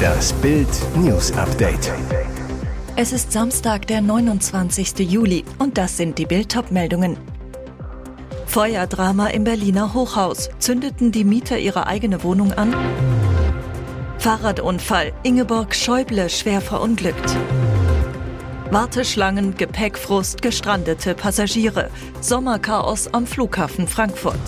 Das Bild News Update. Es ist Samstag, der 29. Juli und das sind die Bild meldungen Feuerdrama im Berliner Hochhaus. Zündeten die Mieter ihre eigene Wohnung an? Fahrradunfall. Ingeborg Schäuble schwer verunglückt. Warteschlangen, Gepäckfrust, gestrandete Passagiere. Sommerchaos am Flughafen Frankfurt.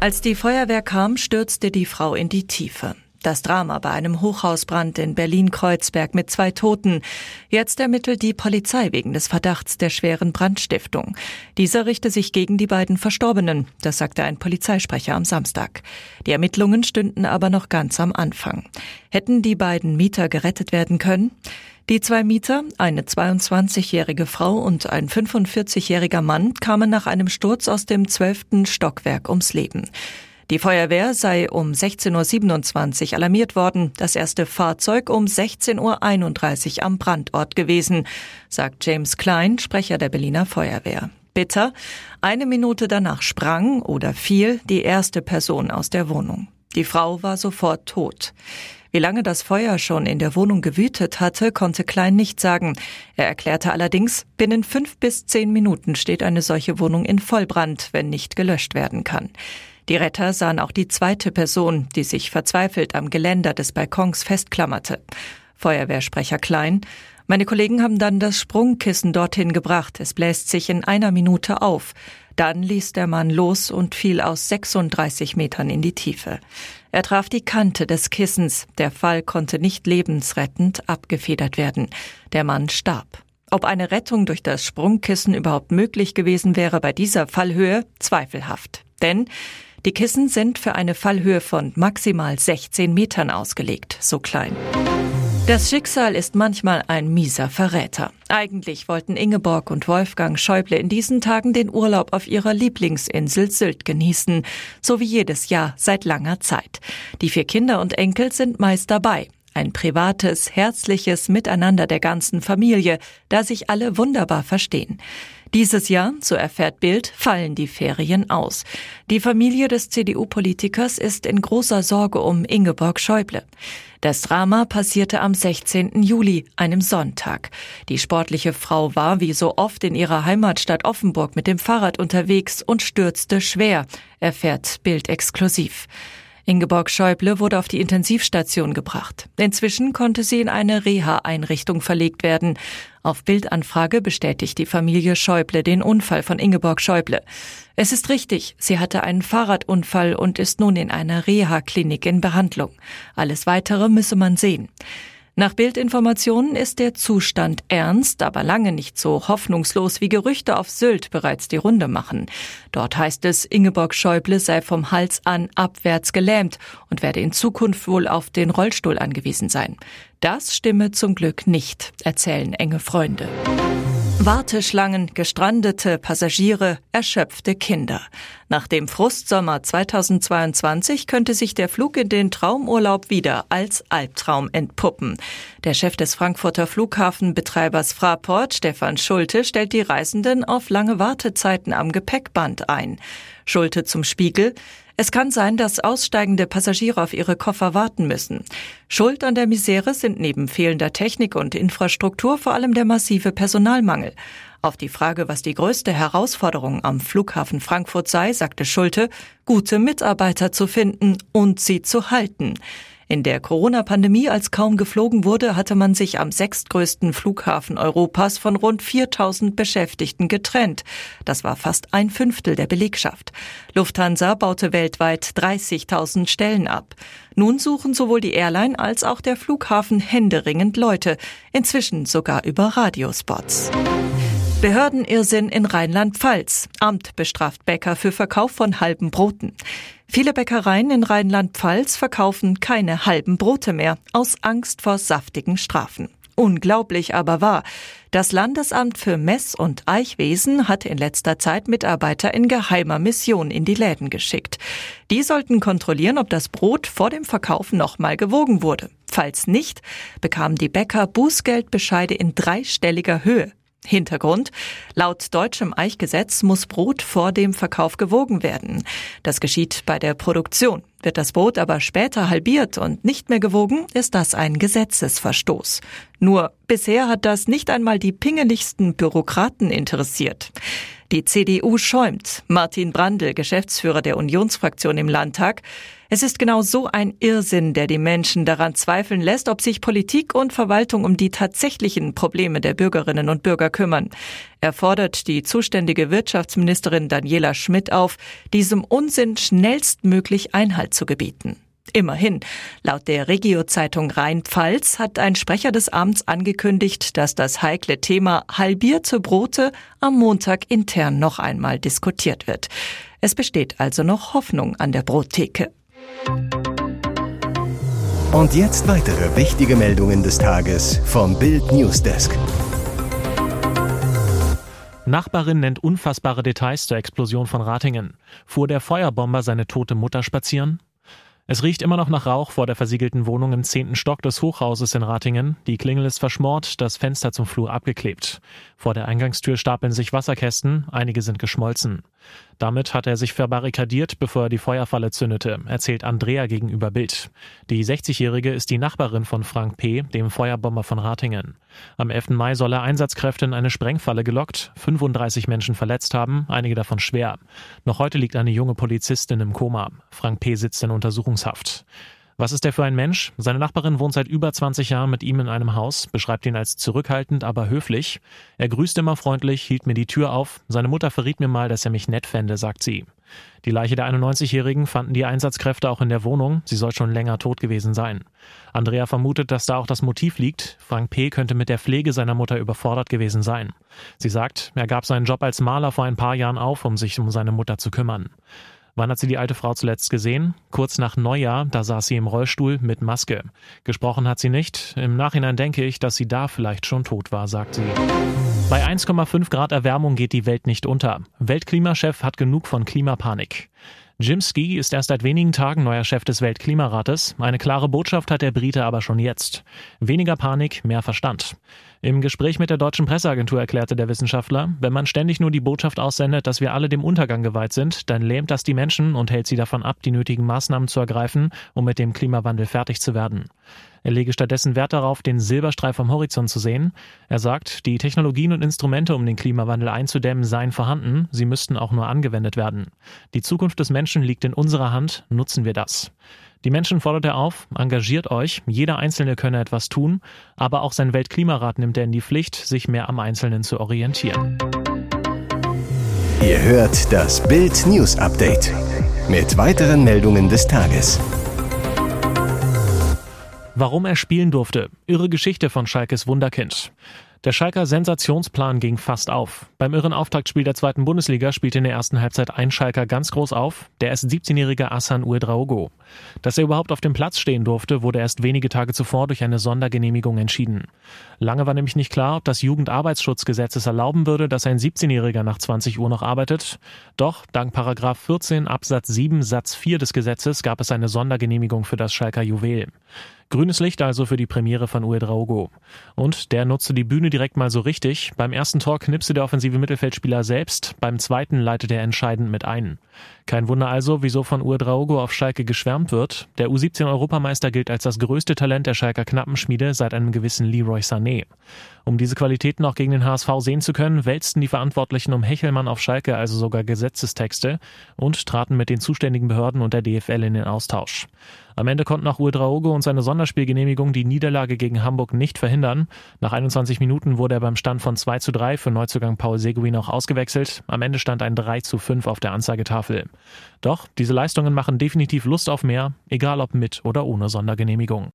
Als die Feuerwehr kam, stürzte die Frau in die Tiefe. Das Drama bei einem Hochhausbrand in Berlin-Kreuzberg mit zwei Toten. Jetzt ermittelt die Polizei wegen des Verdachts der schweren Brandstiftung. Dieser richte sich gegen die beiden Verstorbenen, das sagte ein Polizeisprecher am Samstag. Die Ermittlungen stünden aber noch ganz am Anfang. Hätten die beiden Mieter gerettet werden können? Die zwei Mieter, eine 22-jährige Frau und ein 45-jähriger Mann, kamen nach einem Sturz aus dem 12. Stockwerk ums Leben. Die Feuerwehr sei um 16.27 Uhr alarmiert worden, das erste Fahrzeug um 16.31 Uhr am Brandort gewesen, sagt James Klein, Sprecher der Berliner Feuerwehr. Bitter, eine Minute danach sprang oder fiel die erste Person aus der Wohnung. Die Frau war sofort tot. Wie lange das Feuer schon in der Wohnung gewütet hatte, konnte Klein nicht sagen. Er erklärte allerdings, binnen fünf bis zehn Minuten steht eine solche Wohnung in Vollbrand, wenn nicht gelöscht werden kann. Die Retter sahen auch die zweite Person, die sich verzweifelt am Geländer des Balkons festklammerte. Feuerwehrsprecher Klein. Meine Kollegen haben dann das Sprungkissen dorthin gebracht. Es bläst sich in einer Minute auf. Dann ließ der Mann los und fiel aus 36 Metern in die Tiefe. Er traf die Kante des Kissens. Der Fall konnte nicht lebensrettend abgefedert werden. Der Mann starb. Ob eine Rettung durch das Sprungkissen überhaupt möglich gewesen wäre bei dieser Fallhöhe, zweifelhaft. Denn die Kissen sind für eine Fallhöhe von maximal 16 Metern ausgelegt, so klein. Das Schicksal ist manchmal ein mieser Verräter. Eigentlich wollten Ingeborg und Wolfgang Schäuble in diesen Tagen den Urlaub auf ihrer Lieblingsinsel Sylt genießen, so wie jedes Jahr seit langer Zeit. Die vier Kinder und Enkel sind meist dabei. Ein privates, herzliches Miteinander der ganzen Familie, da sich alle wunderbar verstehen. Dieses Jahr, so erfährt Bild, fallen die Ferien aus. Die Familie des CDU-Politikers ist in großer Sorge um Ingeborg Schäuble. Das Drama passierte am 16. Juli, einem Sonntag. Die sportliche Frau war wie so oft in ihrer Heimatstadt Offenburg mit dem Fahrrad unterwegs und stürzte schwer, erfährt Bild exklusiv. Ingeborg Schäuble wurde auf die Intensivstation gebracht. Inzwischen konnte sie in eine Reha-Einrichtung verlegt werden. Auf Bildanfrage bestätigt die Familie Schäuble den Unfall von Ingeborg Schäuble. Es ist richtig, sie hatte einen Fahrradunfall und ist nun in einer Reha-Klinik in Behandlung. Alles weitere müsse man sehen. Nach Bildinformationen ist der Zustand ernst, aber lange nicht so hoffnungslos, wie Gerüchte auf Sylt bereits die Runde machen. Dort heißt es, Ingeborg Schäuble sei vom Hals an abwärts gelähmt und werde in Zukunft wohl auf den Rollstuhl angewiesen sein. Das stimme zum Glück nicht, erzählen enge Freunde. Warteschlangen, gestrandete Passagiere, erschöpfte Kinder. Nach dem Frustsommer 2022 könnte sich der Flug in den Traumurlaub wieder als Albtraum entpuppen. Der Chef des Frankfurter Flughafenbetreibers Fraport, Stefan Schulte, stellt die Reisenden auf lange Wartezeiten am Gepäckband ein. Schulte zum Spiegel. Es kann sein, dass aussteigende Passagiere auf ihre Koffer warten müssen. Schuld an der Misere sind neben fehlender Technik und Infrastruktur vor allem der massive Personalmangel. Auf die Frage, was die größte Herausforderung am Flughafen Frankfurt sei, sagte Schulte, gute Mitarbeiter zu finden und sie zu halten. In der Corona-Pandemie, als kaum geflogen wurde, hatte man sich am sechstgrößten Flughafen Europas von rund 4000 Beschäftigten getrennt. Das war fast ein Fünftel der Belegschaft. Lufthansa baute weltweit 30.000 Stellen ab. Nun suchen sowohl die Airline als auch der Flughafen händeringend Leute, inzwischen sogar über Radiospots. Behördenirrsinn in Rheinland-Pfalz. Amt bestraft Bäcker für Verkauf von halben Broten. Viele Bäckereien in Rheinland-Pfalz verkaufen keine halben Brote mehr aus Angst vor saftigen Strafen. Unglaublich aber wahr. Das Landesamt für Mess- und Eichwesen hat in letzter Zeit Mitarbeiter in geheimer Mission in die Läden geschickt. Die sollten kontrollieren, ob das Brot vor dem Verkauf nochmal gewogen wurde. Falls nicht, bekamen die Bäcker Bußgeldbescheide in dreistelliger Höhe. Hintergrund. Laut deutschem Eichgesetz muss Brot vor dem Verkauf gewogen werden. Das geschieht bei der Produktion. Wird das Brot aber später halbiert und nicht mehr gewogen, ist das ein Gesetzesverstoß. Nur bisher hat das nicht einmal die pingeligsten Bürokraten interessiert. Die CDU schäumt. Martin Brandl, Geschäftsführer der Unionsfraktion im Landtag. Es ist genau so ein Irrsinn, der die Menschen daran zweifeln lässt, ob sich Politik und Verwaltung um die tatsächlichen Probleme der Bürgerinnen und Bürger kümmern. Er fordert die zuständige Wirtschaftsministerin Daniela Schmidt auf, diesem Unsinn schnellstmöglich Einhalt zu gebieten. Immerhin. Laut der Regio-Zeitung Rheinpfalz hat ein Sprecher des Amts angekündigt, dass das heikle Thema halbierte Brote am Montag intern noch einmal diskutiert wird. Es besteht also noch Hoffnung an der Brottheke. Und jetzt weitere wichtige Meldungen des Tages vom Bild Newsdesk. Nachbarin nennt unfassbare Details zur Explosion von Ratingen. Fuhr der Feuerbomber seine tote Mutter spazieren? Es riecht immer noch nach Rauch vor der versiegelten Wohnung im zehnten Stock des Hochhauses in Ratingen. Die Klingel ist verschmort, das Fenster zum Flur abgeklebt. Vor der Eingangstür stapeln sich Wasserkästen, einige sind geschmolzen. Damit hat er sich verbarrikadiert, bevor er die Feuerfalle zündete, erzählt Andrea gegenüber Bild. Die 60-Jährige ist die Nachbarin von Frank P., dem Feuerbomber von Ratingen. Am 11. Mai soll er Einsatzkräfte in eine Sprengfalle gelockt, 35 Menschen verletzt haben, einige davon schwer. Noch heute liegt eine junge Polizistin im Koma. Frank P. sitzt in Untersuchungshaft. Was ist er für ein Mensch? Seine Nachbarin wohnt seit über 20 Jahren mit ihm in einem Haus, beschreibt ihn als zurückhaltend, aber höflich. Er grüßt immer freundlich, hielt mir die Tür auf. Seine Mutter verriet mir mal, dass er mich nett fände, sagt sie. Die Leiche der 91-Jährigen fanden die Einsatzkräfte auch in der Wohnung. Sie soll schon länger tot gewesen sein. Andrea vermutet, dass da auch das Motiv liegt. Frank P. könnte mit der Pflege seiner Mutter überfordert gewesen sein. Sie sagt, er gab seinen Job als Maler vor ein paar Jahren auf, um sich um seine Mutter zu kümmern. Wann hat sie die alte Frau zuletzt gesehen? Kurz nach Neujahr, da saß sie im Rollstuhl mit Maske. Gesprochen hat sie nicht. Im Nachhinein denke ich, dass sie da vielleicht schon tot war, sagt sie. Bei 1,5 Grad Erwärmung geht die Welt nicht unter. Weltklimachef hat genug von Klimapanik. Jim Ski ist erst seit wenigen Tagen neuer Chef des Weltklimarates. Eine klare Botschaft hat der Brite aber schon jetzt. Weniger Panik, mehr Verstand. Im Gespräch mit der deutschen Presseagentur erklärte der Wissenschaftler, wenn man ständig nur die Botschaft aussendet, dass wir alle dem Untergang geweiht sind, dann lähmt das die Menschen und hält sie davon ab, die nötigen Maßnahmen zu ergreifen, um mit dem Klimawandel fertig zu werden. Er lege stattdessen Wert darauf, den Silberstreif am Horizont zu sehen. Er sagt, die Technologien und Instrumente, um den Klimawandel einzudämmen, seien vorhanden, sie müssten auch nur angewendet werden. Die Zukunft des Menschen liegt in unserer Hand, nutzen wir das. Die Menschen fordert er auf, engagiert euch, jeder Einzelne könne etwas tun, aber auch sein Weltklimarat nimmt er in die Pflicht, sich mehr am Einzelnen zu orientieren. Ihr hört das Bild News Update mit weiteren Meldungen des Tages. Warum er spielen durfte. Irre Geschichte von Schalkes Wunderkind. Der Schalker Sensationsplan ging fast auf. Beim irren Auftaktspiel der zweiten Bundesliga spielte in der ersten Halbzeit ein Schalker ganz groß auf, der erst 17-jährige Asan Uedraogo. Dass er überhaupt auf dem Platz stehen durfte, wurde erst wenige Tage zuvor durch eine Sondergenehmigung entschieden. Lange war nämlich nicht klar, ob das Jugendarbeitsschutzgesetz es erlauben würde, dass ein 17-Jähriger nach 20 Uhr noch arbeitet. Doch dank Paragraph 14 Absatz 7 Satz 4 des Gesetzes gab es eine Sondergenehmigung für das Schalker Juwel. Grünes Licht also für die Premiere von Uedraogo. Und der nutzte die Bühne direkt mal so richtig. Beim ersten Tor knipste der offensive Mittelfeldspieler selbst, beim zweiten leitet er entscheidend mit ein. Kein Wunder also, wieso von Uedraogo auf Schalke geschwärmt wird. Der U17-Europameister gilt als das größte Talent der Schalker Knappenschmiede seit einem gewissen Leroy Sané. Um diese Qualitäten auch gegen den HSV sehen zu können, wälzten die Verantwortlichen um Hechelmann auf Schalke also sogar Gesetzestexte und traten mit den zuständigen Behörden und der DFL in den Austausch. Am Ende konnten auch Uedraogo und seine Sonderspielgenehmigung die Niederlage gegen Hamburg nicht verhindern. Nach 21 Minuten wurde er beim Stand von 2 zu 3 für Neuzugang Paul Seguin auch ausgewechselt. Am Ende stand ein 3 zu 5 auf der Anzeigetafel. Doch diese Leistungen machen definitiv Lust auf mehr, egal ob mit oder ohne Sondergenehmigung.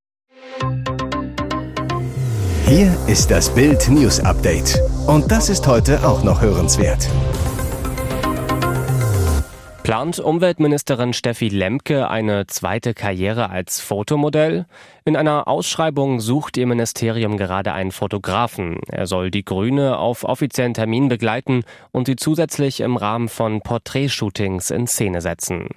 Hier ist das Bild News Update. Und das ist heute auch noch hörenswert. Plant Umweltministerin Steffi Lemke eine zweite Karriere als Fotomodell? In einer Ausschreibung sucht ihr Ministerium gerade einen Fotografen. Er soll die Grüne auf offiziellen Termin begleiten und sie zusätzlich im Rahmen von Porträtshootings in Szene setzen.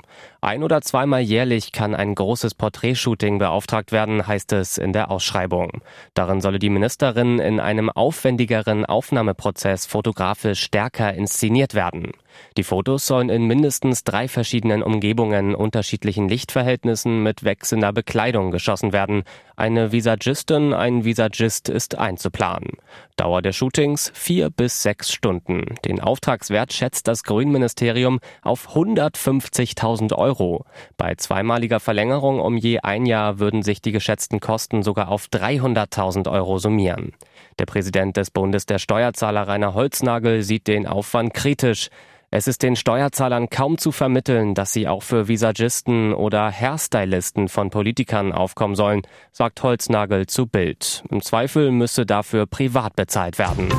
Ein oder zweimal jährlich kann ein großes Porträtshooting beauftragt werden, heißt es in der Ausschreibung. Darin solle die Ministerin in einem aufwendigeren Aufnahmeprozess fotografisch stärker inszeniert werden. Die Fotos sollen in mindestens drei verschiedenen Umgebungen, unterschiedlichen Lichtverhältnissen mit wechselnder Bekleidung geschossen werden. Eine Visagistin, ein Visagist ist einzuplanen. Dauer der Shootings vier bis sechs Stunden. Den Auftragswert schätzt das Grünministerium auf 150.000 Euro. Bei zweimaliger Verlängerung um je ein Jahr würden sich die geschätzten Kosten sogar auf 300.000 Euro summieren. Der Präsident des Bundes der Steuerzahler Rainer Holznagel sieht den Aufwand kritisch. Es ist den Steuerzahlern kaum zu vermitteln, dass sie auch für Visagisten oder Hairstylisten von Politikern aufkommen sollen, sagt Holznagel zu Bild. Im Zweifel müsse dafür privat bezahlt werden.